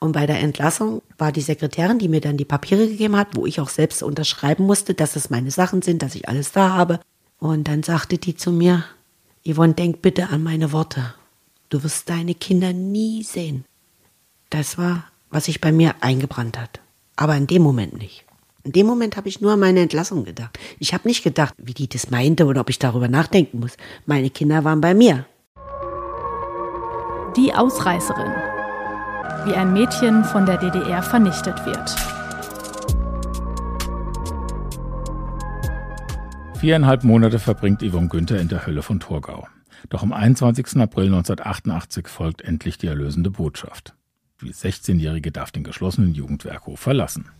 Und bei der Entlassung war die Sekretärin, die mir dann die Papiere gegeben hat, wo ich auch selbst unterschreiben musste, dass es meine Sachen sind, dass ich alles da habe. Und dann sagte die zu mir, Yvonne, denk bitte an meine Worte. Du wirst deine Kinder nie sehen. Das war, was sich bei mir eingebrannt hat. Aber in dem Moment nicht. In dem Moment habe ich nur an meine Entlassung gedacht. Ich habe nicht gedacht, wie die das meinte oder ob ich darüber nachdenken muss. Meine Kinder waren bei mir. Die Ausreißerin. Wie ein Mädchen von der DDR vernichtet wird. Viereinhalb Monate verbringt Yvonne Günther in der Hölle von Torgau. Doch am 21. April 1988 folgt endlich die erlösende Botschaft. Die 16-Jährige darf den geschlossenen Jugendwerkhof verlassen.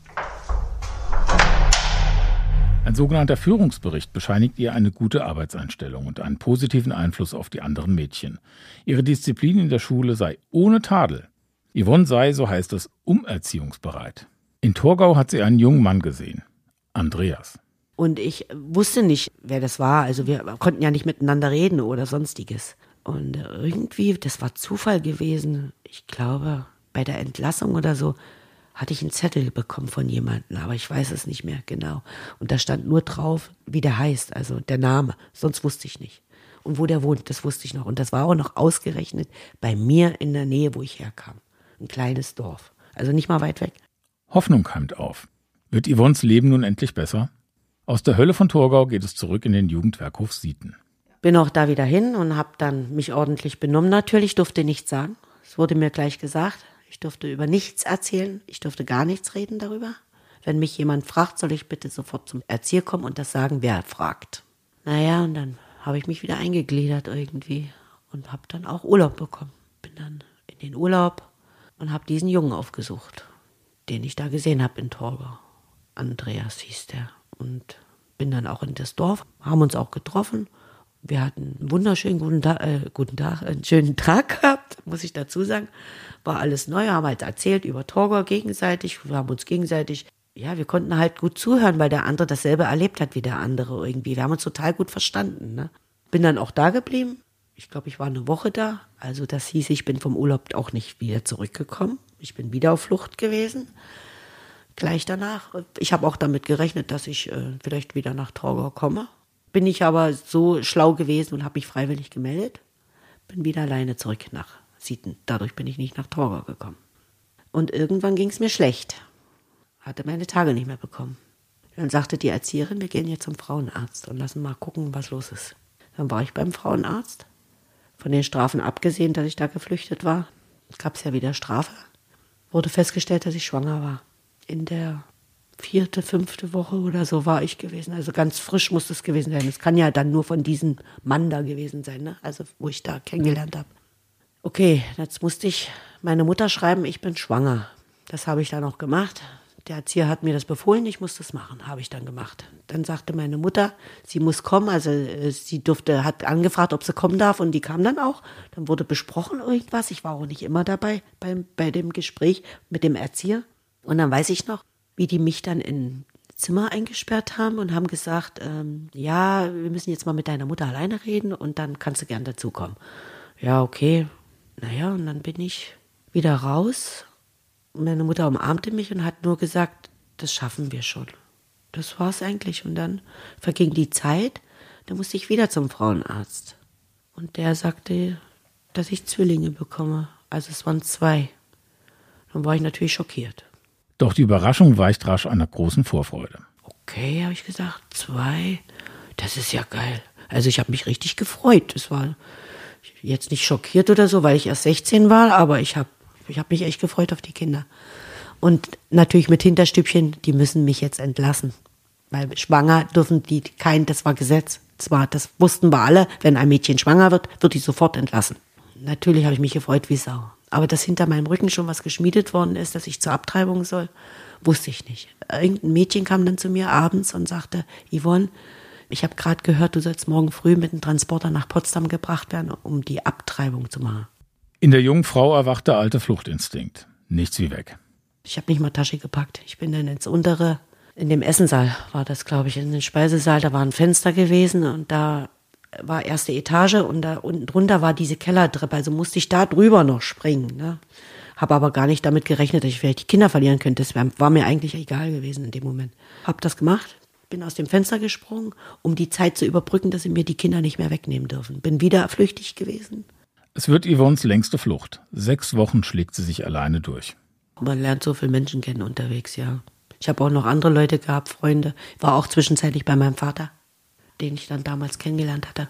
Ein sogenannter Führungsbericht bescheinigt ihr eine gute Arbeitseinstellung und einen positiven Einfluss auf die anderen Mädchen. Ihre Disziplin in der Schule sei ohne Tadel. Yvonne sei, so heißt es, umerziehungsbereit. In Torgau hat sie einen jungen Mann gesehen. Andreas. Und ich wusste nicht, wer das war. Also wir konnten ja nicht miteinander reden oder sonstiges. Und irgendwie, das war Zufall gewesen. Ich glaube, bei der Entlassung oder so hatte ich einen Zettel bekommen von jemandem, aber ich weiß es nicht mehr genau. Und da stand nur drauf, wie der heißt, also der Name. Sonst wusste ich nicht. Und wo der wohnt, das wusste ich noch. Und das war auch noch ausgerechnet bei mir in der Nähe, wo ich herkam. Ein kleines Dorf. Also nicht mal weit weg. Hoffnung keimt auf. Wird Yvonnes Leben nun endlich besser? Aus der Hölle von Torgau geht es zurück in den Jugendwerkhof Sieten. Bin auch da wieder hin und habe dann mich ordentlich benommen. Natürlich durfte nichts sagen. Es wurde mir gleich gesagt. Ich durfte über nichts erzählen. Ich durfte gar nichts reden darüber. Wenn mich jemand fragt, soll ich bitte sofort zum Erzieher kommen und das sagen, wer fragt. Naja, und dann habe ich mich wieder eingegliedert irgendwie und habe dann auch Urlaub bekommen. Bin dann in den Urlaub und habe diesen Jungen aufgesucht, den ich da gesehen habe in Torgau. Andreas hieß der. Und bin dann auch in das Dorf, haben uns auch getroffen. Wir hatten einen wunderschönen guten, Ta äh, guten Tag, einen schönen Tag gehabt, muss ich dazu sagen war alles neu, haben halt erzählt über Torgau gegenseitig, wir haben uns gegenseitig, ja, wir konnten halt gut zuhören, weil der andere dasselbe erlebt hat wie der andere irgendwie. Wir haben uns total gut verstanden. Ne? Bin dann auch da geblieben. Ich glaube, ich war eine Woche da. Also das hieß, ich bin vom Urlaub auch nicht wieder zurückgekommen. Ich bin wieder auf Flucht gewesen. Gleich danach. Ich habe auch damit gerechnet, dass ich äh, vielleicht wieder nach Torgau komme. Bin ich aber so schlau gewesen und habe mich freiwillig gemeldet. Bin wieder alleine zurück nach Sieten. Dadurch bin ich nicht nach Torgau gekommen. Und irgendwann ging es mir schlecht. Hatte meine Tage nicht mehr bekommen. Dann sagte die Erzieherin, wir gehen jetzt zum Frauenarzt und lassen mal gucken, was los ist. Dann war ich beim Frauenarzt. Von den Strafen abgesehen, dass ich da geflüchtet war, gab es ja wieder Strafe. Wurde festgestellt, dass ich schwanger war. In der vierte, fünfte Woche oder so war ich gewesen. Also ganz frisch muss es gewesen sein. Es kann ja dann nur von diesem Mann da gewesen sein, ne? also wo ich da kennengelernt habe. Okay, jetzt musste ich meine Mutter schreiben, ich bin schwanger. Das habe ich dann auch gemacht. Der Erzieher hat mir das befohlen, ich muss das machen, habe ich dann gemacht. Dann sagte meine Mutter, sie muss kommen, also äh, sie durfte, hat angefragt, ob sie kommen darf und die kam dann auch. Dann wurde besprochen irgendwas, ich war auch nicht immer dabei beim, bei dem Gespräch mit dem Erzieher. Und dann weiß ich noch, wie die mich dann in Zimmer eingesperrt haben und haben gesagt, ähm, ja, wir müssen jetzt mal mit deiner Mutter alleine reden und dann kannst du gern dazukommen. Ja, okay, naja, und dann bin ich wieder raus. Meine Mutter umarmte mich und hat nur gesagt, das schaffen wir schon. Das war's eigentlich. Und dann verging die Zeit, da musste ich wieder zum Frauenarzt. Und der sagte, dass ich Zwillinge bekomme. Also es waren zwei. Dann war ich natürlich schockiert. Doch die Überraschung weicht rasch einer großen Vorfreude. Okay, habe ich gesagt, zwei. Das ist ja geil. Also ich habe mich richtig gefreut. Das war jetzt nicht schockiert oder so, weil ich erst 16 war, aber ich habe ich hab mich echt gefreut auf die Kinder. Und natürlich mit Hinterstübchen, die müssen mich jetzt entlassen. Weil schwanger dürfen die kein, das war Gesetz. Zwar, das wussten wir alle, wenn ein Mädchen schwanger wird, wird die sofort entlassen. Natürlich habe ich mich gefreut wie Sau. Aber dass hinter meinem Rücken schon was geschmiedet worden ist, dass ich zur Abtreibung soll, wusste ich nicht. Irgendein Mädchen kam dann zu mir abends und sagte, Yvonne, ich habe gerade gehört, du sollst morgen früh mit dem Transporter nach Potsdam gebracht werden, um die Abtreibung zu machen. In der jungen Frau erwacht der alte Fluchtinstinkt. Nichts wie weg. Ich habe nicht mal Tasche gepackt. Ich bin dann ins untere, in dem Essensaal war das, glaube ich, in den Speisesaal. Da war ein Fenster gewesen und da war erste Etage und da unten drunter war diese Kellertreppe. Also musste ich da drüber noch springen. Ne? Habe aber gar nicht damit gerechnet, dass ich vielleicht die Kinder verlieren könnte. Das war mir eigentlich egal gewesen in dem Moment. Hab das gemacht, bin aus dem Fenster gesprungen, um die Zeit zu überbrücken, dass sie mir die Kinder nicht mehr wegnehmen dürfen. Bin wieder flüchtig gewesen. Es wird Yvonnes längste Flucht. Sechs Wochen schlägt sie sich alleine durch. Man lernt so viele Menschen kennen unterwegs, ja. Ich habe auch noch andere Leute gehabt, Freunde. War auch zwischenzeitlich bei meinem Vater, den ich dann damals kennengelernt hatte.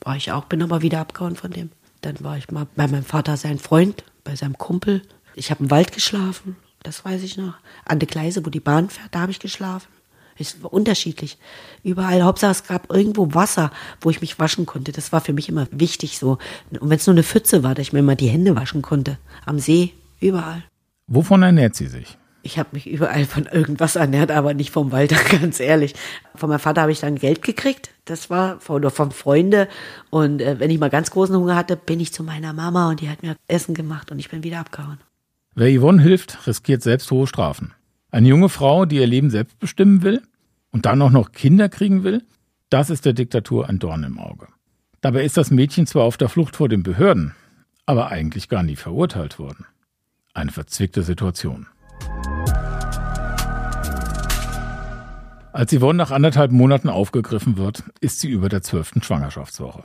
War ich auch, bin aber wieder abgehauen von dem. Dann war ich mal bei meinem Vater sein Freund, bei seinem Kumpel. Ich habe im Wald geschlafen, das weiß ich noch. An der Gleise, wo die Bahn fährt, da habe ich geschlafen. Es war unterschiedlich. Überall, Hauptsache es gab irgendwo Wasser, wo ich mich waschen konnte. Das war für mich immer wichtig so. Und wenn es nur eine Pfütze war, dass ich mir immer die Hände waschen konnte. Am See, überall. Wovon ernährt sie sich? Ich habe mich überall von irgendwas ernährt, aber nicht vom Walter, ganz ehrlich. Von meinem Vater habe ich dann Geld gekriegt. Das war von, von Freunde. Und äh, wenn ich mal ganz großen Hunger hatte, bin ich zu meiner Mama und die hat mir Essen gemacht und ich bin wieder abgehauen. Wer Yvonne hilft, riskiert selbst hohe Strafen. Eine junge Frau, die ihr Leben selbst bestimmen will und dann auch noch Kinder kriegen will, das ist der Diktatur ein Dorn im Auge. Dabei ist das Mädchen zwar auf der Flucht vor den Behörden, aber eigentlich gar nie verurteilt worden. Eine verzwickte Situation. Als Yvonne nach anderthalb Monaten aufgegriffen wird, ist sie über der zwölften Schwangerschaftswoche.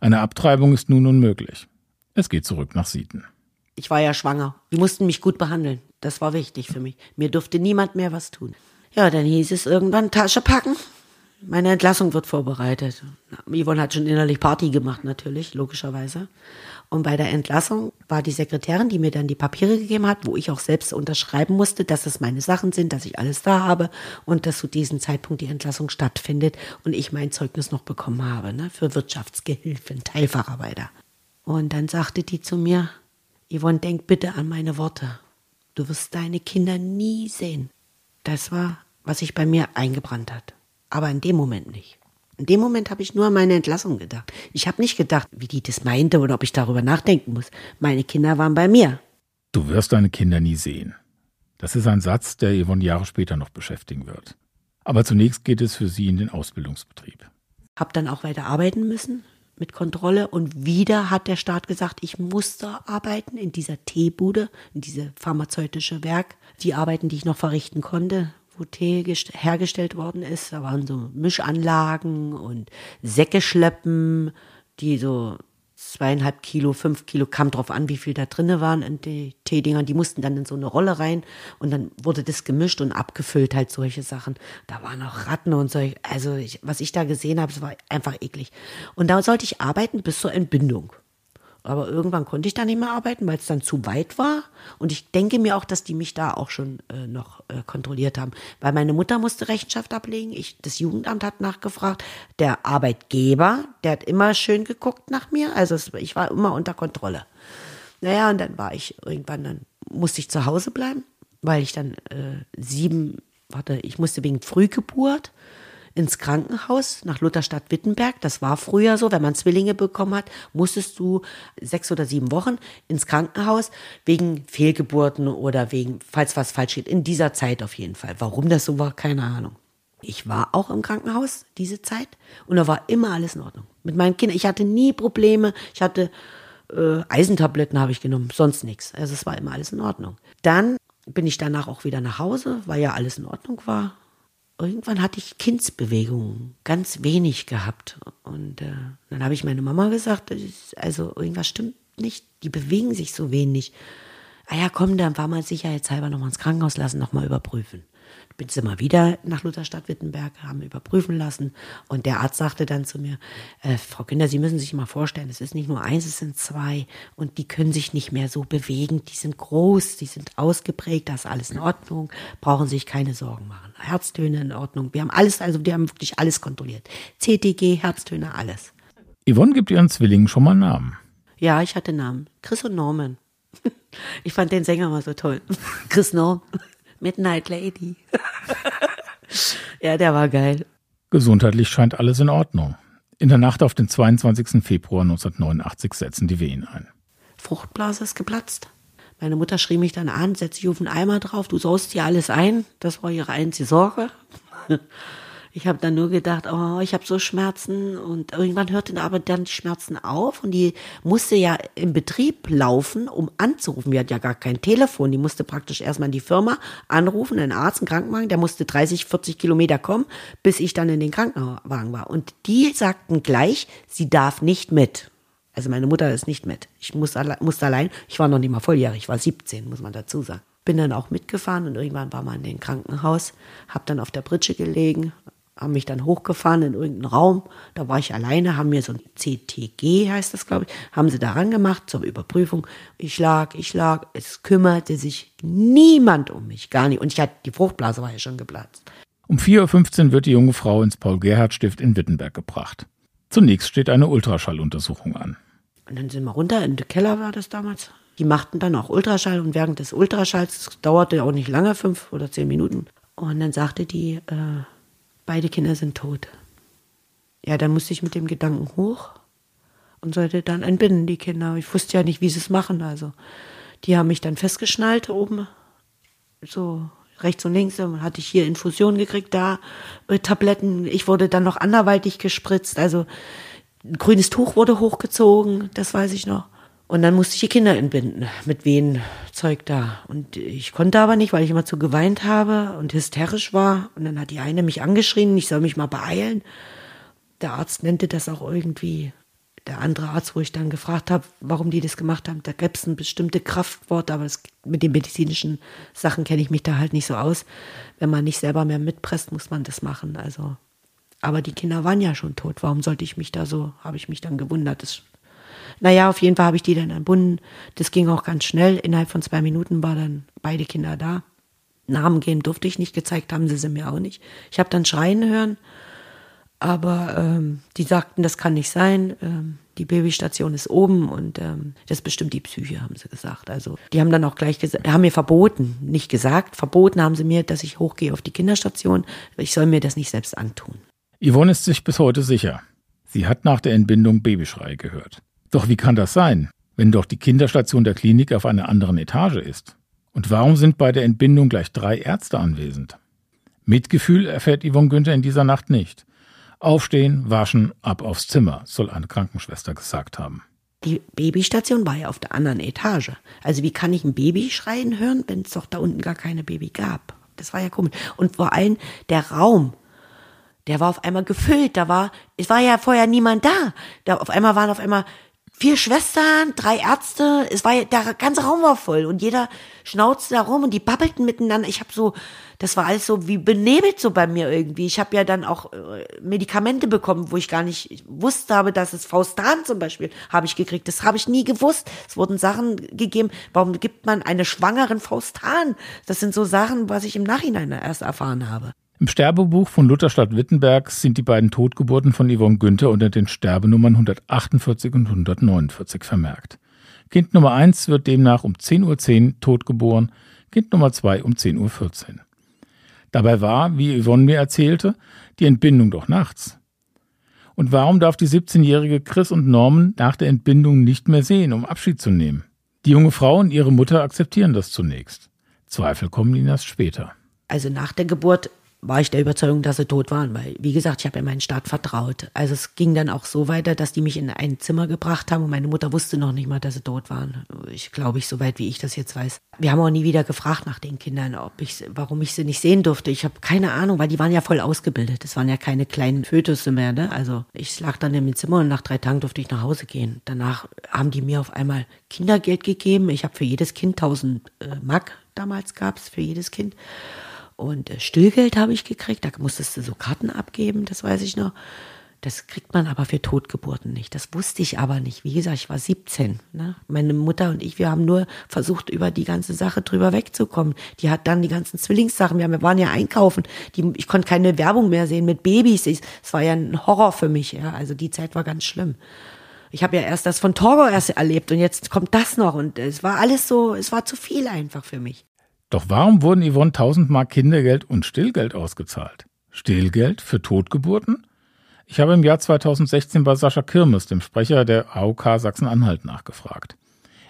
Eine Abtreibung ist nun unmöglich. Es geht zurück nach Sieten. Ich war ja schwanger. Die mussten mich gut behandeln. Das war wichtig für mich. Mir durfte niemand mehr was tun. Ja, dann hieß es irgendwann Tasche packen. Meine Entlassung wird vorbereitet. Yvonne hat schon innerlich Party gemacht, natürlich, logischerweise. Und bei der Entlassung war die Sekretärin, die mir dann die Papiere gegeben hat, wo ich auch selbst unterschreiben musste, dass es meine Sachen sind, dass ich alles da habe und dass zu diesem Zeitpunkt die Entlassung stattfindet und ich mein Zeugnis noch bekommen habe, ne, für Wirtschaftsgehilfen, Teilfacharbeiter. Und dann sagte die zu mir, Yvonne, denk bitte an meine Worte. Du wirst deine Kinder nie sehen. Das war, was sich bei mir eingebrannt hat. Aber in dem Moment nicht. In dem Moment habe ich nur an meine Entlassung gedacht. Ich habe nicht gedacht, wie die das meinte oder ob ich darüber nachdenken muss. Meine Kinder waren bei mir. Du wirst deine Kinder nie sehen. Das ist ein Satz, der Yvonne Jahre später noch beschäftigen wird. Aber zunächst geht es für sie in den Ausbildungsbetrieb. Hab dann auch weiter arbeiten müssen mit Kontrolle und wieder hat der Staat gesagt, ich muss da arbeiten in dieser Teebude, in diese pharmazeutische Werk. Die Arbeiten, die ich noch verrichten konnte, wo Tee hergestellt worden ist. Da waren so Mischanlagen und Säcke schleppen, die so zweieinhalb Kilo, fünf Kilo, kam drauf an, wie viel da drinne waren in die Teedinger. Die mussten dann in so eine Rolle rein und dann wurde das gemischt und abgefüllt, halt solche Sachen. Da waren auch Ratten und so. Also ich, was ich da gesehen habe, das war einfach eklig. Und da sollte ich arbeiten bis zur Entbindung. Aber irgendwann konnte ich da nicht mehr arbeiten, weil es dann zu weit war. Und ich denke mir auch, dass die mich da auch schon äh, noch äh, kontrolliert haben. Weil meine Mutter musste Rechenschaft ablegen. Ich, das Jugendamt hat nachgefragt. Der Arbeitgeber, der hat immer schön geguckt nach mir. Also es, ich war immer unter Kontrolle. Naja, und dann war ich irgendwann, dann musste ich zu Hause bleiben, weil ich dann äh, sieben, warte, ich musste wegen Frühgeburt ins Krankenhaus nach Lutherstadt Wittenberg. Das war früher so, wenn man Zwillinge bekommen hat, musstest du sechs oder sieben Wochen ins Krankenhaus wegen Fehlgeburten oder wegen, falls was falsch geht. In dieser Zeit auf jeden Fall. Warum das so war, keine Ahnung. Ich war auch im Krankenhaus diese Zeit und da war immer alles in Ordnung. Mit meinen Kindern, ich hatte nie Probleme. Ich hatte äh, Eisentabletten habe ich genommen, sonst nichts. Also es war immer alles in Ordnung. Dann bin ich danach auch wieder nach Hause, weil ja alles in Ordnung war irgendwann hatte ich Kindsbewegungen, ganz wenig gehabt. Und äh, dann habe ich meine Mama gesagt, also irgendwas stimmt nicht, die bewegen sich so wenig. Ah ja, komm, dann war mal sicherheitshalber nochmal ins Krankenhaus lassen, nochmal überprüfen bin sie mal wieder nach Lutherstadt Wittenberg, haben überprüfen lassen. Und der Arzt sagte dann zu mir, äh, Frau Kinder, Sie müssen sich mal vorstellen, es ist nicht nur eins, es sind zwei. Und die können sich nicht mehr so bewegen. Die sind groß, die sind ausgeprägt, da ist alles in Ordnung, brauchen sich keine Sorgen machen. Herztöne in Ordnung. Wir haben alles, also wir haben wirklich alles kontrolliert. CTG, Herztöne, alles. Yvonne gibt ihren Zwillingen schon mal Namen. Ja, ich hatte Namen. Chris und Norman. Ich fand den Sänger mal so toll. Chris Norm. Midnight Lady. ja, der war geil. Gesundheitlich scheint alles in Ordnung. In der Nacht auf den 22. Februar 1989 setzen die Wehen ein. Fruchtblase ist geplatzt. Meine Mutter schrie mich dann an, setz dich auf den Eimer drauf, du saust dir alles ein. Das war ihre einzige Sorge. Ich habe dann nur gedacht, oh, ich habe so Schmerzen und irgendwann hörten aber dann die Schmerzen auf und die musste ja im Betrieb laufen, um anzurufen. Wir hatten ja gar kein Telefon. Die musste praktisch erstmal in die Firma anrufen, einen Arzt, einen Krankenwagen, der musste 30, 40 Kilometer kommen, bis ich dann in den Krankenwagen war. Und die sagten gleich, sie darf nicht mit. Also meine Mutter ist nicht mit. Ich musste, musste allein, ich war noch nicht mal volljährig, ich war 17, muss man dazu sagen. Bin dann auch mitgefahren und irgendwann war man in den Krankenhaus, hab dann auf der Britsche gelegen, haben mich dann hochgefahren in irgendeinen Raum. Da war ich alleine, haben mir so ein CTG, heißt das, glaube ich, haben sie daran gemacht zur Überprüfung. Ich lag, ich lag, es kümmerte sich niemand um mich, gar nicht. Und ich hatte, die Fruchtblase war ja schon geplatzt. Um 4.15 Uhr wird die junge Frau ins Paul-Gerhardt-Stift in Wittenberg gebracht. Zunächst steht eine Ultraschalluntersuchung an. Und dann sind wir runter, in den Keller war das damals. Die machten dann auch Ultraschall und während des Ultraschalls, das dauerte auch nicht lange, fünf oder zehn Minuten. Und dann sagte die, äh, beide Kinder sind tot. Ja, dann musste ich mit dem Gedanken hoch und sollte dann entbinden, die Kinder. Ich wusste ja nicht, wie sie es machen. Also, die haben mich dann festgeschnallt oben, so rechts und links. Dann hatte ich hier Infusionen gekriegt, da äh, Tabletten. Ich wurde dann noch anderweitig gespritzt. Also, ein grünes Tuch wurde hochgezogen, das weiß ich noch. Und dann musste ich die Kinder entbinden mit Wehenzeug da. Und ich konnte aber nicht, weil ich immer zu geweint habe und hysterisch war. Und dann hat die eine mich angeschrien, ich soll mich mal beeilen. Der Arzt nannte das auch irgendwie, der andere Arzt, wo ich dann gefragt habe, warum die das gemacht haben, da gäbe es ein bestimmte Kraftwort, aber das, mit den medizinischen Sachen kenne ich mich da halt nicht so aus. Wenn man nicht selber mehr mitpresst, muss man das machen. Also, aber die Kinder waren ja schon tot. Warum sollte ich mich da so, habe ich mich dann gewundert. Das naja, auf jeden Fall habe ich die dann entbunden. Das ging auch ganz schnell. Innerhalb von zwei Minuten waren dann beide Kinder da. Namen geben durfte ich nicht, gezeigt haben sie sie mir auch nicht. Ich habe dann schreien hören, aber ähm, die sagten, das kann nicht sein. Ähm, die Babystation ist oben und ähm, das bestimmt die Psyche, haben sie gesagt. Also die haben dann auch gleich gesagt, haben mir verboten, nicht gesagt, verboten haben sie mir, dass ich hochgehe auf die Kinderstation. Ich soll mir das nicht selbst antun. Yvonne ist sich bis heute sicher. Sie hat nach der Entbindung Babyschrei gehört. Doch wie kann das sein, wenn doch die Kinderstation der Klinik auf einer anderen Etage ist? Und warum sind bei der Entbindung gleich drei Ärzte anwesend? Mitgefühl erfährt Yvonne Günther in dieser Nacht nicht. Aufstehen, waschen, ab aufs Zimmer, soll eine Krankenschwester gesagt haben. Die Babystation war ja auf der anderen Etage. Also wie kann ich ein Baby schreien hören, wenn es doch da unten gar keine Baby gab? Das war ja komisch. Und vor allem der Raum, der war auf einmal gefüllt. Da war, es war ja vorher niemand da. Da auf einmal waren auf einmal vier Schwestern, drei Ärzte, es war der ganze Raum war voll und jeder schnauzte da rum und die babbelten miteinander. Ich habe so, das war alles so wie benebelt so bei mir irgendwie. Ich habe ja dann auch äh, Medikamente bekommen, wo ich gar nicht wusste habe, dass es Faustan zum Beispiel habe ich gekriegt. Das habe ich nie gewusst. Es wurden Sachen gegeben. Warum gibt man eine schwangeren Faustan? Das sind so Sachen, was ich im Nachhinein erst erfahren habe. Im Sterbebuch von Lutherstadt Wittenberg sind die beiden Totgeburten von Yvonne Günther unter den Sterbenummern 148 und 149 vermerkt. Kind Nummer 1 wird demnach um 10.10 Uhr totgeboren, Kind Nummer 2 um 10.14 Uhr. Dabei war, wie Yvonne mir erzählte, die Entbindung doch nachts. Und warum darf die 17-jährige Chris und Norman nach der Entbindung nicht mehr sehen, um Abschied zu nehmen? Die junge Frau und ihre Mutter akzeptieren das zunächst. Zweifel kommen ihnen erst später. Also nach der Geburt war ich der Überzeugung, dass sie tot waren, weil, wie gesagt, ich habe ja meinen Staat vertraut. Also es ging dann auch so weiter, dass die mich in ein Zimmer gebracht haben und meine Mutter wusste noch nicht mal, dass sie tot waren. Ich glaube, ich, soweit wie ich das jetzt weiß. Wir haben auch nie wieder gefragt nach den Kindern, ob ich, warum ich sie nicht sehen durfte. Ich habe keine Ahnung, weil die waren ja voll ausgebildet. Das waren ja keine kleinen Fötusse mehr, ne? Also ich lag dann im Zimmer und nach drei Tagen durfte ich nach Hause gehen. Danach haben die mir auf einmal Kindergeld gegeben. Ich habe für jedes Kind 1000 äh, Mark damals gab's für jedes Kind. Und äh, Stillgeld habe ich gekriegt, da musstest du so Karten abgeben, das weiß ich noch. Das kriegt man aber für Totgeburten nicht. Das wusste ich aber nicht. Wie gesagt, ich war 17. Ne? Meine Mutter und ich, wir haben nur versucht, über die ganze Sache drüber wegzukommen. Die hat dann die ganzen Zwillingssachen. Wir waren ja einkaufen. Die, ich konnte keine Werbung mehr sehen mit Babys. Es war ja ein Horror für mich. Ja? Also die Zeit war ganz schlimm. Ich habe ja erst das von Torgo erst erlebt und jetzt kommt das noch. Und es war alles so, es war zu viel einfach für mich. Doch warum wurden Yvonne 1000 Mark Kindergeld und Stillgeld ausgezahlt? Stillgeld für Totgeburten? Ich habe im Jahr 2016 bei Sascha Kirmes, dem Sprecher der AOK Sachsen-Anhalt, nachgefragt.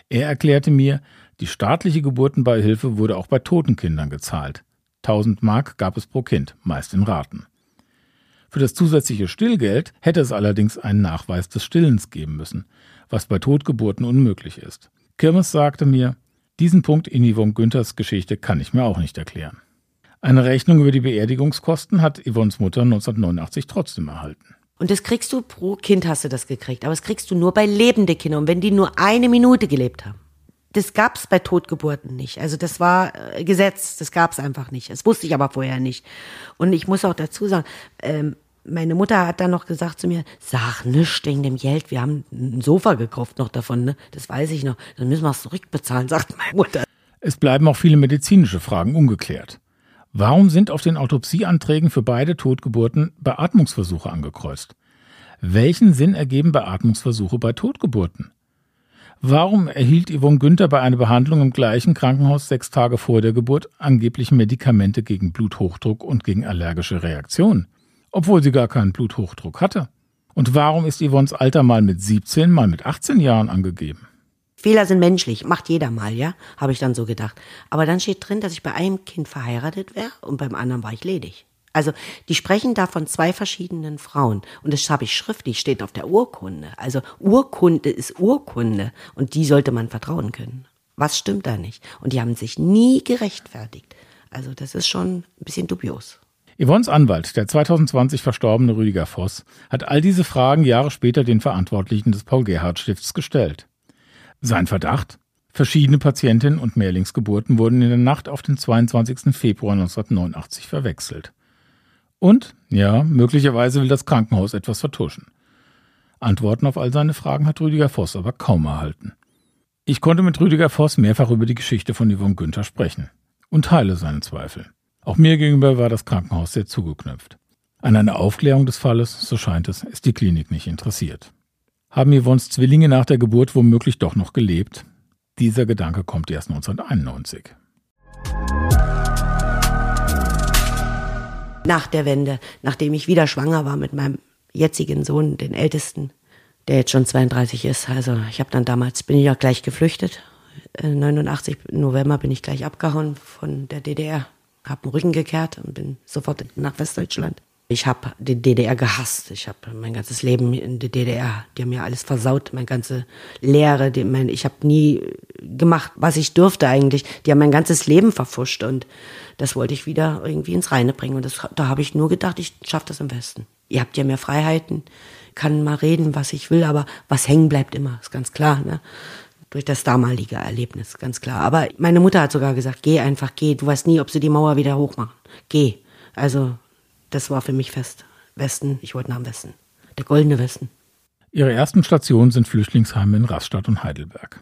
Er erklärte mir, die staatliche Geburtenbeihilfe wurde auch bei toten Kindern gezahlt. 1000 Mark gab es pro Kind, meist in Raten. Für das zusätzliche Stillgeld hätte es allerdings einen Nachweis des Stillens geben müssen, was bei Totgeburten unmöglich ist. Kirmes sagte mir, diesen Punkt in Yvonne Günthers Geschichte kann ich mir auch nicht erklären. Eine Rechnung über die Beerdigungskosten hat Yvonnes Mutter 1989 trotzdem erhalten. Und das kriegst du pro Kind hast du das gekriegt, aber das kriegst du nur bei lebenden Kindern wenn die nur eine Minute gelebt haben. Das gab's bei Totgeburten nicht. Also das war äh, Gesetz, das gab's einfach nicht. Das wusste ich aber vorher nicht. Und ich muss auch dazu sagen, ähm, meine Mutter hat dann noch gesagt zu mir, sag nichts wegen dem Geld, wir haben ein Sofa gekauft noch davon, ne? Das weiß ich noch. Dann müssen wir es zurückbezahlen, sagt meine Mutter. Es bleiben auch viele medizinische Fragen ungeklärt. Warum sind auf den Autopsieanträgen für beide Totgeburten Beatmungsversuche angekreuzt? Welchen Sinn ergeben Beatmungsversuche bei Totgeburten? Warum erhielt Yvonne Günther bei einer Behandlung im gleichen Krankenhaus sechs Tage vor der Geburt angeblich Medikamente gegen Bluthochdruck und gegen allergische Reaktionen, obwohl sie gar keinen Bluthochdruck hatte? Und warum ist Yvonnes Alter mal mit 17, mal mit 18 Jahren angegeben? Fehler sind menschlich, macht jeder mal, ja, habe ich dann so gedacht. Aber dann steht drin, dass ich bei einem Kind verheiratet wäre und beim anderen war ich ledig. Also die sprechen da von zwei verschiedenen Frauen und das habe ich schriftlich, steht auf der Urkunde. Also Urkunde ist Urkunde und die sollte man vertrauen können. Was stimmt da nicht? Und die haben sich nie gerechtfertigt. Also das ist schon ein bisschen dubios. Yvonnes Anwalt, der 2020 verstorbene Rüdiger Voss, hat all diese Fragen Jahre später den Verantwortlichen des Paul-Gerhardt-Stifts gestellt. Sein Verdacht? Verschiedene Patientinnen und Mehrlingsgeburten wurden in der Nacht auf den 22. Februar 1989 verwechselt. Und, ja, möglicherweise will das Krankenhaus etwas vertuschen. Antworten auf all seine Fragen hat Rüdiger Voss aber kaum erhalten. Ich konnte mit Rüdiger Voss mehrfach über die Geschichte von Yvonne Günther sprechen und teile seine Zweifel. Auch mir gegenüber war das Krankenhaus sehr zugeknüpft. An einer Aufklärung des Falles, so scheint es, ist die Klinik nicht interessiert. Haben Yvonnes Zwillinge nach der Geburt womöglich doch noch gelebt? Dieser Gedanke kommt erst 1991. Nach der Wende, nachdem ich wieder schwanger war mit meinem jetzigen Sohn, den ältesten, der jetzt schon 32 ist. Also ich habe dann damals, bin ich ja gleich geflüchtet. 89 November bin ich gleich abgehauen von der DDR, habe den Rücken gekehrt und bin sofort nach Westdeutschland. Ich habe die DDR gehasst. Ich habe mein ganzes Leben in der DDR, die haben mir alles versaut, meine ganze Lehre. Die, mein, ich habe nie gemacht, was ich durfte eigentlich. Die haben mein ganzes Leben verfuscht und das wollte ich wieder irgendwie ins Reine bringen. Und das, da habe ich nur gedacht, ich schaffe das am besten. Ihr habt ja mehr Freiheiten, kann mal reden, was ich will, aber was hängen bleibt immer, ist ganz klar. Ne? Durch das damalige Erlebnis, ganz klar. Aber meine Mutter hat sogar gesagt, geh einfach, geh. Du weißt nie, ob sie die Mauer wieder hochmachen. Geh. Also das war für mich fest. Westen, ich wollte nach dem Westen. Der goldene Westen. Ihre ersten Stationen sind Flüchtlingsheime in Rastatt und Heidelberg.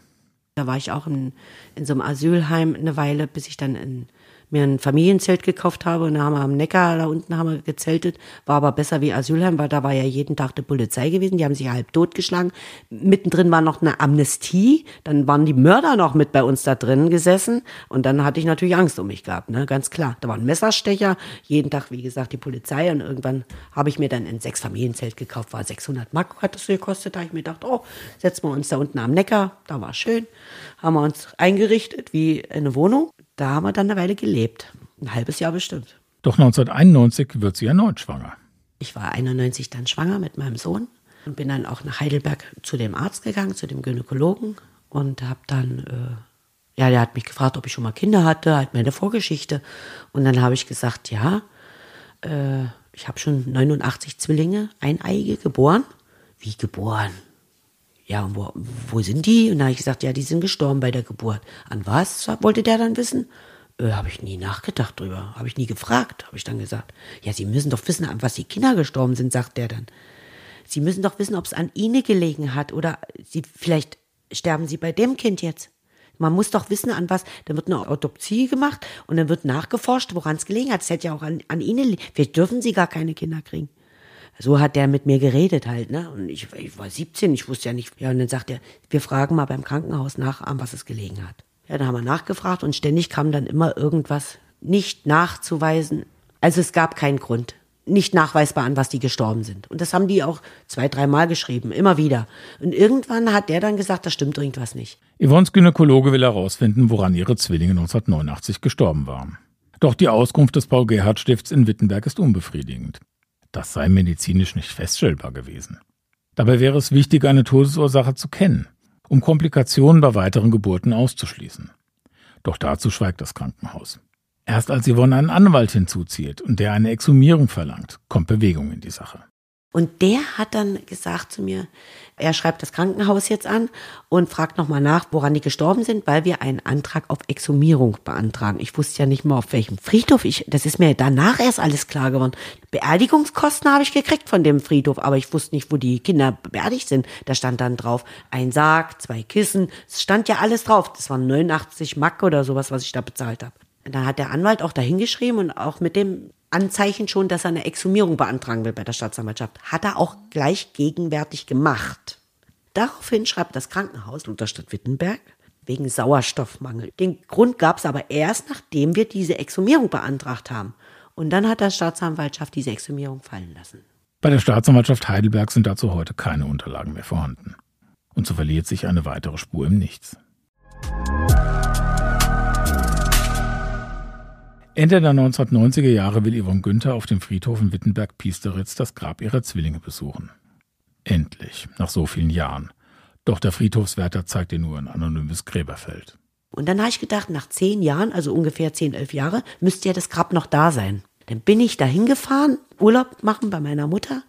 Da war ich auch in, in so einem Asylheim eine Weile, bis ich dann in mir ein Familienzelt gekauft habe und da haben wir am Neckar da unten haben wir gezeltet. War aber besser wie Asylheim, weil da war ja jeden Tag die Polizei gewesen. Die haben sich halb totgeschlagen. Mittendrin war noch eine Amnestie. Dann waren die Mörder noch mit bei uns da drin gesessen. Und dann hatte ich natürlich Angst um mich gehabt, ne? ganz klar. Da war ein Messerstecher. Jeden Tag, wie gesagt, die Polizei. Und irgendwann habe ich mir dann ein sechs Familienzelt gekauft. War 600 Mark hat das gekostet. Da habe ich mir gedacht, oh, setzen wir uns da unten am Neckar. Da war schön. Haben wir uns eingerichtet wie eine Wohnung. Da haben wir dann eine Weile gelebt. Ein halbes Jahr bestimmt. Doch 1991 wird sie erneut schwanger. Ich war 91 dann schwanger mit meinem Sohn und bin dann auch nach Heidelberg zu dem Arzt gegangen, zu dem Gynäkologen und habe dann, äh, ja, der hat mich gefragt, ob ich schon mal Kinder hatte, halt meine Vorgeschichte. Und dann habe ich gesagt, ja, äh, ich habe schon 89 Zwillinge, eineige geboren. Wie geboren? Ja, wo, wo sind die? Und dann habe ich gesagt, ja, die sind gestorben bei der Geburt. An was wollte der dann wissen? Äh, habe ich nie nachgedacht drüber, habe ich nie gefragt, habe ich dann gesagt. Ja, Sie müssen doch wissen, an was die Kinder gestorben sind, sagt der dann. Sie müssen doch wissen, ob es an Ihnen gelegen hat oder Sie vielleicht sterben Sie bei dem Kind jetzt. Man muss doch wissen, an was. Dann wird eine Autopsie gemacht und dann wird nachgeforscht, woran es gelegen hat. Es hätte ja auch an, an Ihnen. Vielleicht dürfen Sie gar keine Kinder kriegen so hat der mit mir geredet halt, ne? Und ich, ich war 17, ich wusste ja nicht. Ja, und dann sagt er, wir fragen mal beim Krankenhaus nach, an was es gelegen hat. Ja, dann haben wir nachgefragt und ständig kam dann immer irgendwas nicht nachzuweisen. Also es gab keinen Grund. Nicht nachweisbar, an was die gestorben sind. Und das haben die auch zwei, dreimal geschrieben, immer wieder. Und irgendwann hat der dann gesagt, da stimmt irgendwas nicht. Yvonnes Gynäkologe will herausfinden, woran ihre Zwillinge 1989 gestorben waren. Doch die Auskunft des Paul-Gerhardt-Stifts in Wittenberg ist unbefriedigend. Das sei medizinisch nicht feststellbar gewesen. Dabei wäre es wichtig, eine Todesursache zu kennen, um Komplikationen bei weiteren Geburten auszuschließen. Doch dazu schweigt das Krankenhaus. Erst als Yvonne einen Anwalt hinzuzieht und der eine Exhumierung verlangt, kommt Bewegung in die Sache. Und der hat dann gesagt zu mir, er schreibt das Krankenhaus jetzt an und fragt nochmal nach, woran die gestorben sind, weil wir einen Antrag auf Exhumierung beantragen. Ich wusste ja nicht mal, auf welchem Friedhof ich, das ist mir danach erst alles klar geworden. Beerdigungskosten habe ich gekriegt von dem Friedhof, aber ich wusste nicht, wo die Kinder beerdigt sind. Da stand dann drauf, ein Sarg, zwei Kissen, es stand ja alles drauf. Das waren 89 Mack oder sowas, was ich da bezahlt habe. Dann hat der Anwalt auch dahingeschrieben und auch mit dem Anzeichen schon, dass er eine Exhumierung beantragen will bei der Staatsanwaltschaft. Hat er auch gleich gegenwärtig gemacht. Daraufhin schreibt das Krankenhaus Lutherstadt Wittenberg wegen Sauerstoffmangel. Den Grund gab es aber erst, nachdem wir diese Exhumierung beantragt haben. Und dann hat der Staatsanwaltschaft diese Exhumierung fallen lassen. Bei der Staatsanwaltschaft Heidelberg sind dazu heute keine Unterlagen mehr vorhanden. Und so verliert sich eine weitere Spur im Nichts. Ende der 1990er Jahre will Yvonne Günther auf dem Friedhof in Wittenberg-Piesteritz das Grab ihrer Zwillinge besuchen. Endlich, nach so vielen Jahren. Doch der Friedhofswärter zeigt ihr nur ein anonymes Gräberfeld. Und dann habe ich gedacht, nach zehn Jahren, also ungefähr zehn, elf Jahre, müsste ja das Grab noch da sein. Dann bin ich da hingefahren, Urlaub machen bei meiner Mutter.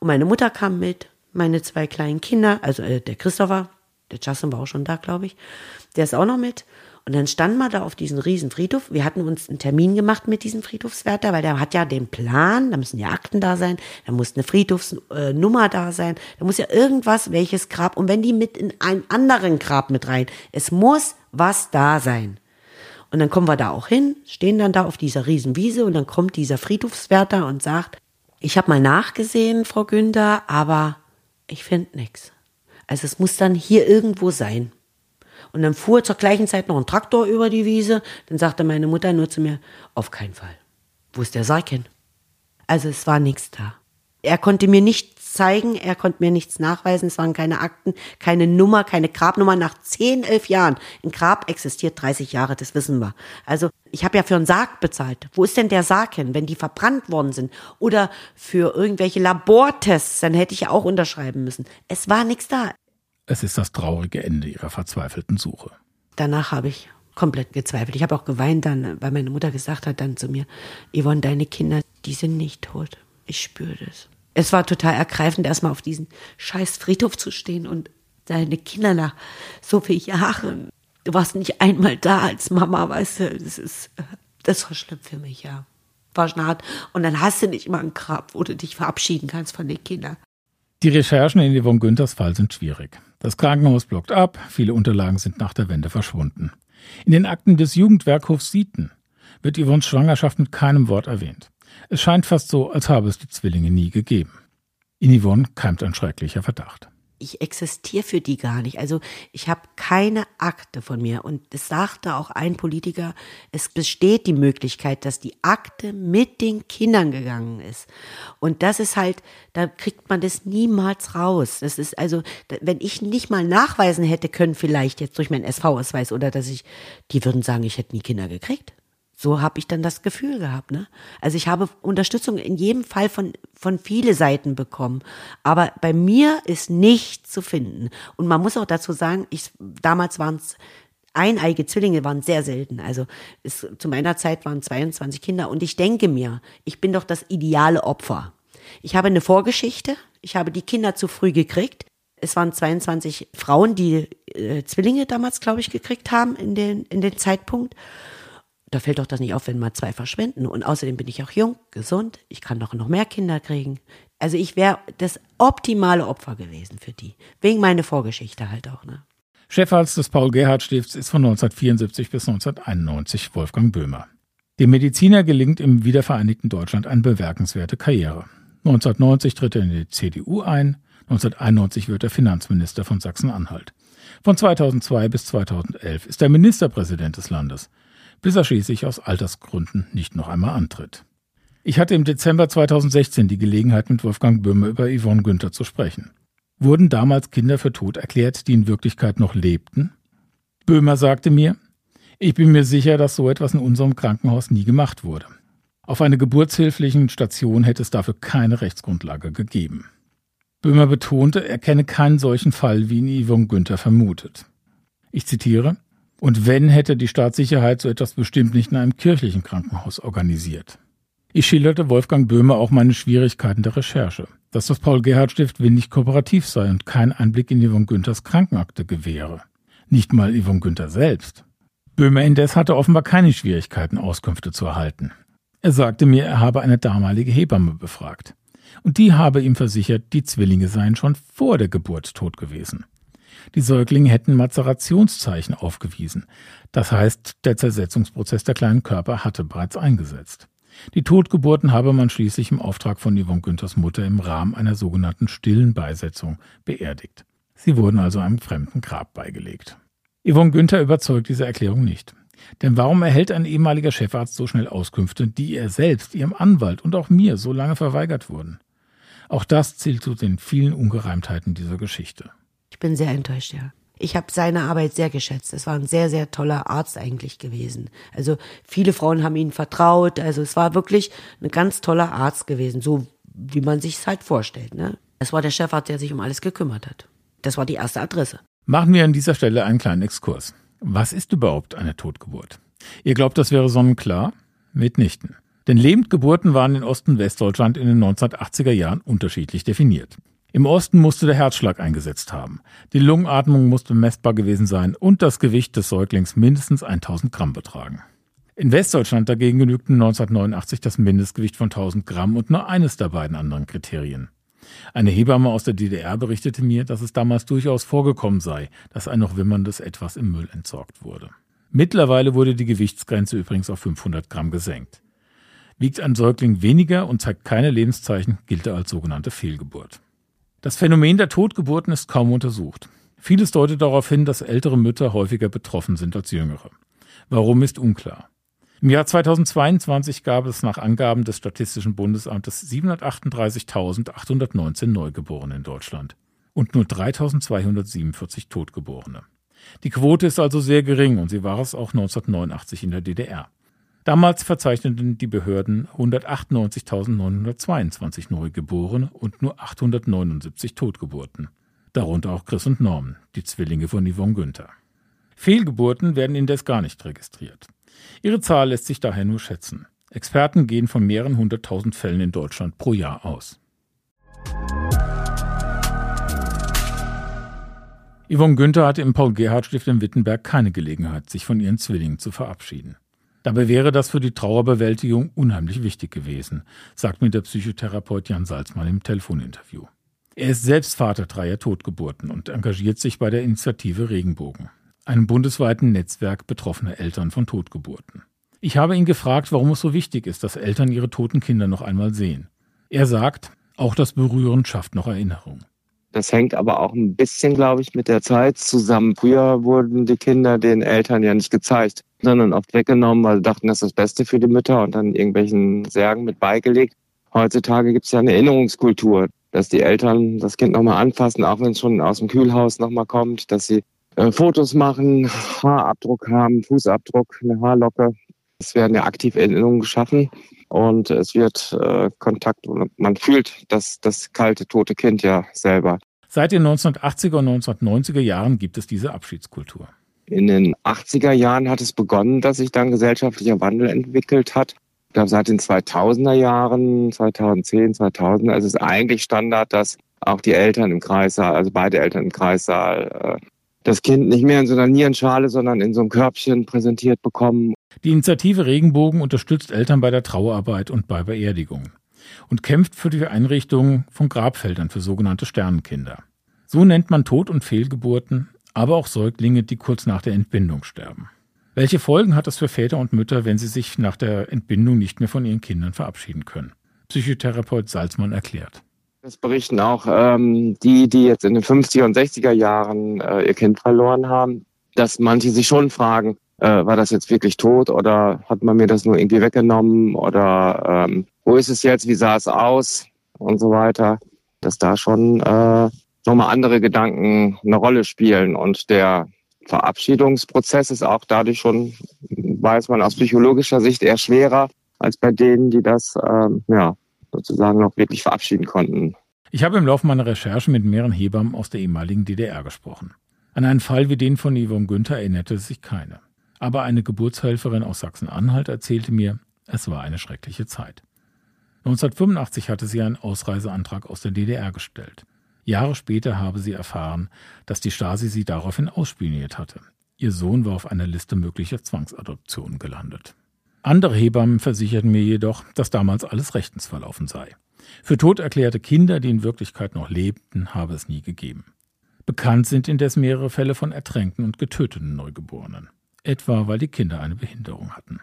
Und meine Mutter kam mit, meine zwei kleinen Kinder, also äh, der Christopher, der Justin war auch schon da, glaube ich, der ist auch noch mit. Und dann standen wir da auf diesem riesen Friedhof. Wir hatten uns einen Termin gemacht mit diesem Friedhofswärter, weil der hat ja den Plan, da müssen ja Akten da sein, da muss eine Friedhofsnummer da sein, da muss ja irgendwas, welches Grab, und wenn die mit in einen anderen Grab mit rein, es muss was da sein. Und dann kommen wir da auch hin, stehen dann da auf dieser riesen Wiese und dann kommt dieser Friedhofswärter und sagt, ich habe mal nachgesehen, Frau Günther, aber ich finde nichts. Also es muss dann hier irgendwo sein. Und dann fuhr zur gleichen Zeit noch ein Traktor über die Wiese. Dann sagte meine Mutter nur zu mir, auf keinen Fall. Wo ist der Sarg hin? Also es war nichts da. Er konnte mir nichts zeigen, er konnte mir nichts nachweisen, es waren keine Akten, keine Nummer, keine Grabnummer nach zehn, elf Jahren. Ein Grab existiert 30 Jahre, das wissen wir. Also ich habe ja für einen Sarg bezahlt. Wo ist denn der Sarg hin, wenn die verbrannt worden sind? Oder für irgendwelche Labortests, dann hätte ich ja auch unterschreiben müssen. Es war nichts da. Es ist das traurige Ende ihrer verzweifelten Suche. Danach habe ich komplett gezweifelt. Ich habe auch geweint dann, weil meine Mutter gesagt hat dann zu mir, Yvonne, deine Kinder, die sind nicht tot. Ich spüre das. Es war total ergreifend, erstmal auf diesen scheiß Friedhof zu stehen und deine Kinder nach so vielen Jahren. Du warst nicht einmal da als Mama, weißt du, das ist, das war schlimm für mich, ja. War schon hart. Und dann hast du nicht mal ein Grab, wo du dich verabschieden kannst von den Kindern. Die Recherchen in Yvonne Günthers Fall sind schwierig. Das Krankenhaus blockt ab, viele Unterlagen sind nach der Wende verschwunden. In den Akten des Jugendwerkhofs Sieten wird Yvonnes Schwangerschaft mit keinem Wort erwähnt. Es scheint fast so, als habe es die Zwillinge nie gegeben. In Yvonne keimt ein schrecklicher Verdacht ich existiere für die gar nicht. Also ich habe keine Akte von mir. Und es sagte auch ein Politiker, es besteht die Möglichkeit, dass die Akte mit den Kindern gegangen ist. Und das ist halt, da kriegt man das niemals raus. Das ist also, wenn ich nicht mal nachweisen hätte können, vielleicht jetzt durch meinen SV-Ausweis oder dass ich, die würden sagen, ich hätte nie Kinder gekriegt. So habe ich dann das Gefühl gehabt. Ne? Also ich habe Unterstützung in jedem Fall von, von viele Seiten bekommen. Aber bei mir ist nichts zu finden. Und man muss auch dazu sagen, ich, damals waren es eineige Zwillinge waren sehr selten. Also es, zu meiner Zeit waren 22 Kinder. Und ich denke mir, ich bin doch das ideale Opfer. Ich habe eine Vorgeschichte. Ich habe die Kinder zu früh gekriegt. Es waren 22 Frauen, die äh, Zwillinge damals, glaube ich, gekriegt haben in den, in den Zeitpunkt da fällt doch das nicht auf, wenn mal zwei verschwinden. Und außerdem bin ich auch jung, gesund, ich kann doch noch mehr Kinder kriegen. Also ich wäre das optimale Opfer gewesen für die. Wegen meiner Vorgeschichte halt auch, ne? Chefarzt des Paul-Gerhardt-Stifts ist von 1974 bis 1991 Wolfgang Böhmer. Dem Mediziner gelingt im wiedervereinigten Deutschland eine bemerkenswerte Karriere. 1990 tritt er in die CDU ein, 1991 wird er Finanzminister von Sachsen-Anhalt. Von 2002 bis 2011 ist er Ministerpräsident des Landes bis er schließlich aus Altersgründen nicht noch einmal antritt. Ich hatte im Dezember 2016 die Gelegenheit, mit Wolfgang Böhme über Yvonne Günther zu sprechen. Wurden damals Kinder für tot erklärt, die in Wirklichkeit noch lebten? Böhmer sagte mir, ich bin mir sicher, dass so etwas in unserem Krankenhaus nie gemacht wurde. Auf einer geburtshilflichen Station hätte es dafür keine Rechtsgrundlage gegeben. Böhmer betonte, er kenne keinen solchen Fall, wie ihn Yvonne Günther vermutet. Ich zitiere, und wenn, hätte die Staatssicherheit so etwas bestimmt nicht in einem kirchlichen Krankenhaus organisiert. Ich schilderte Wolfgang Böhmer auch meine Schwierigkeiten der Recherche, dass das Paul-Gerhardt-Stift windig kooperativ sei und keinen Einblick in Yvonne Günthers Krankenakte gewähre. Nicht mal Yvonne Günther selbst. Böhmer indes hatte offenbar keine Schwierigkeiten, Auskünfte zu erhalten. Er sagte mir, er habe eine damalige Hebamme befragt. Und die habe ihm versichert, die Zwillinge seien schon vor der Geburt tot gewesen. Die Säuglinge hätten Mazerationszeichen aufgewiesen. Das heißt, der Zersetzungsprozess der kleinen Körper hatte bereits eingesetzt. Die Totgeburten habe man schließlich im Auftrag von Yvonne Günthers Mutter im Rahmen einer sogenannten stillen Beisetzung beerdigt. Sie wurden also einem fremden Grab beigelegt. Yvonne Günther überzeugt diese Erklärung nicht. Denn warum erhält ein ehemaliger Chefarzt so schnell Auskünfte, die er selbst, ihrem Anwalt und auch mir so lange verweigert wurden? Auch das zählt zu den vielen Ungereimtheiten dieser Geschichte. Ich bin sehr enttäuscht, ja. Ich habe seine Arbeit sehr geschätzt. Es war ein sehr, sehr toller Arzt eigentlich gewesen. Also viele Frauen haben ihn vertraut. Also es war wirklich ein ganz toller Arzt gewesen, so wie man sich es halt vorstellt. Ne? Es war der Chefarzt, der sich um alles gekümmert hat. Das war die erste Adresse. Machen wir an dieser Stelle einen kleinen Exkurs. Was ist überhaupt eine Totgeburt? Ihr glaubt, das wäre sonnenklar? Mitnichten. Denn Lebendgeburten waren in Ost- und Westdeutschland in den 1980er Jahren unterschiedlich definiert. Im Osten musste der Herzschlag eingesetzt haben. Die Lungenatmung musste messbar gewesen sein und das Gewicht des Säuglings mindestens 1000 Gramm betragen. In Westdeutschland dagegen genügten 1989 das Mindestgewicht von 1000 Gramm und nur eines der beiden anderen Kriterien. Eine Hebamme aus der DDR berichtete mir, dass es damals durchaus vorgekommen sei, dass ein noch wimmerndes Etwas im Müll entsorgt wurde. Mittlerweile wurde die Gewichtsgrenze übrigens auf 500 Gramm gesenkt. Wiegt ein Säugling weniger und zeigt keine Lebenszeichen, gilt er als sogenannte Fehlgeburt. Das Phänomen der Totgeburten ist kaum untersucht. Vieles deutet darauf hin, dass ältere Mütter häufiger betroffen sind als jüngere. Warum ist unklar. Im Jahr 2022 gab es nach Angaben des Statistischen Bundesamtes 738.819 Neugeborene in Deutschland und nur 3.247 Totgeborene. Die Quote ist also sehr gering und sie war es auch 1989 in der DDR. Damals verzeichneten die Behörden 198.922 Neugeborene und nur 879 Totgeburten. Darunter auch Chris und Norm, die Zwillinge von Yvonne Günther. Fehlgeburten werden indes gar nicht registriert. Ihre Zahl lässt sich daher nur schätzen. Experten gehen von mehreren hunderttausend Fällen in Deutschland pro Jahr aus. Yvonne Günther hatte im Paul-Gerhardt-Stift in Wittenberg keine Gelegenheit, sich von ihren Zwillingen zu verabschieden. Dabei wäre das für die Trauerbewältigung unheimlich wichtig gewesen, sagt mir der Psychotherapeut Jan Salzmann im Telefoninterview. Er ist selbst Vater dreier Totgeburten und engagiert sich bei der Initiative Regenbogen, einem bundesweiten Netzwerk betroffener Eltern von Totgeburten. Ich habe ihn gefragt, warum es so wichtig ist, dass Eltern ihre toten Kinder noch einmal sehen. Er sagt, auch das Berühren schafft noch Erinnerung. Das hängt aber auch ein bisschen, glaube ich, mit der Zeit zusammen. Früher wurden die Kinder den Eltern ja nicht gezeigt, sondern oft weggenommen, weil sie dachten, das ist das Beste für die Mütter und dann irgendwelchen Särgen mit beigelegt. Heutzutage gibt es ja eine Erinnerungskultur, dass die Eltern das Kind nochmal anfassen, auch wenn es schon aus dem Kühlhaus nochmal kommt, dass sie äh, Fotos machen, Haarabdruck haben, Fußabdruck, eine Haarlocke. Es werden ja aktiv Erinnerungen geschaffen und es wird äh, Kontakt und man fühlt das, das kalte, tote Kind ja selber. Seit den 1980er und 1990er Jahren gibt es diese Abschiedskultur. In den 80er Jahren hat es begonnen, dass sich dann gesellschaftlicher Wandel entwickelt hat. Ich glaube, seit den 2000er Jahren, 2010, 2000, also ist eigentlich Standard, dass auch die Eltern im Kreissaal, also beide Eltern im Kreissaal, äh, das Kind nicht mehr in so einer Nierenschale, sondern in so einem Körbchen präsentiert bekommen. Die Initiative Regenbogen unterstützt Eltern bei der Trauerarbeit und bei Beerdigungen und kämpft für die Einrichtung von Grabfeldern für sogenannte Sternenkinder. So nennt man Tod- und Fehlgeburten, aber auch Säuglinge, die kurz nach der Entbindung sterben. Welche Folgen hat das für Väter und Mütter, wenn sie sich nach der Entbindung nicht mehr von ihren Kindern verabschieden können? Psychotherapeut Salzmann erklärt. Das berichten auch ähm, die, die jetzt in den 50er und 60er Jahren äh, ihr Kind verloren haben, dass manche sich schon fragen, äh, war das jetzt wirklich tot oder hat man mir das nur irgendwie weggenommen oder ähm, wo ist es jetzt, wie sah es aus und so weiter, dass da schon äh, nochmal andere Gedanken eine Rolle spielen und der Verabschiedungsprozess ist auch dadurch schon, weiß man aus psychologischer Sicht, eher schwerer, als bei denen, die das ähm, ja, sozusagen noch wirklich verabschieden konnten. Ich habe im Laufe meiner Recherche mit mehreren Hebammen aus der ehemaligen DDR gesprochen. An einen Fall wie den von Yvonne Günther erinnerte sich keine. Aber eine Geburtshelferin aus Sachsen-Anhalt erzählte mir, es war eine schreckliche Zeit. 1985 hatte sie einen Ausreiseantrag aus der DDR gestellt. Jahre später habe sie erfahren, dass die Stasi sie daraufhin ausspioniert hatte. Ihr Sohn war auf einer Liste möglicher Zwangsadoptionen gelandet. Andere Hebammen versicherten mir jedoch, dass damals alles rechtens verlaufen sei. Für tot erklärte Kinder, die in Wirklichkeit noch lebten, habe es nie gegeben. Bekannt sind indes mehrere Fälle von ertränkten und getöteten Neugeborenen. Etwa weil die Kinder eine Behinderung hatten.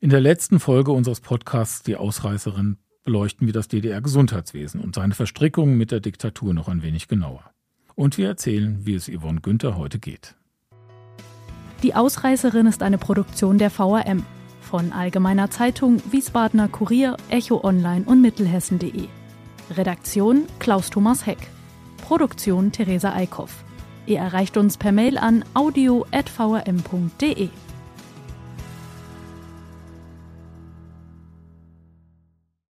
In der letzten Folge unseres Podcasts Die Ausreißerin beleuchten wir das DDR-Gesundheitswesen und seine Verstrickungen mit der Diktatur noch ein wenig genauer. Und wir erzählen, wie es Yvonne Günther heute geht. Die Ausreißerin ist eine Produktion der VRM von Allgemeiner Zeitung, Wiesbadener Kurier, Echo Online und Mittelhessen.de. Redaktion Klaus Thomas Heck. Produktion Theresa Eickhoff. Ihr erreicht uns per Mail an audio.vrm.de.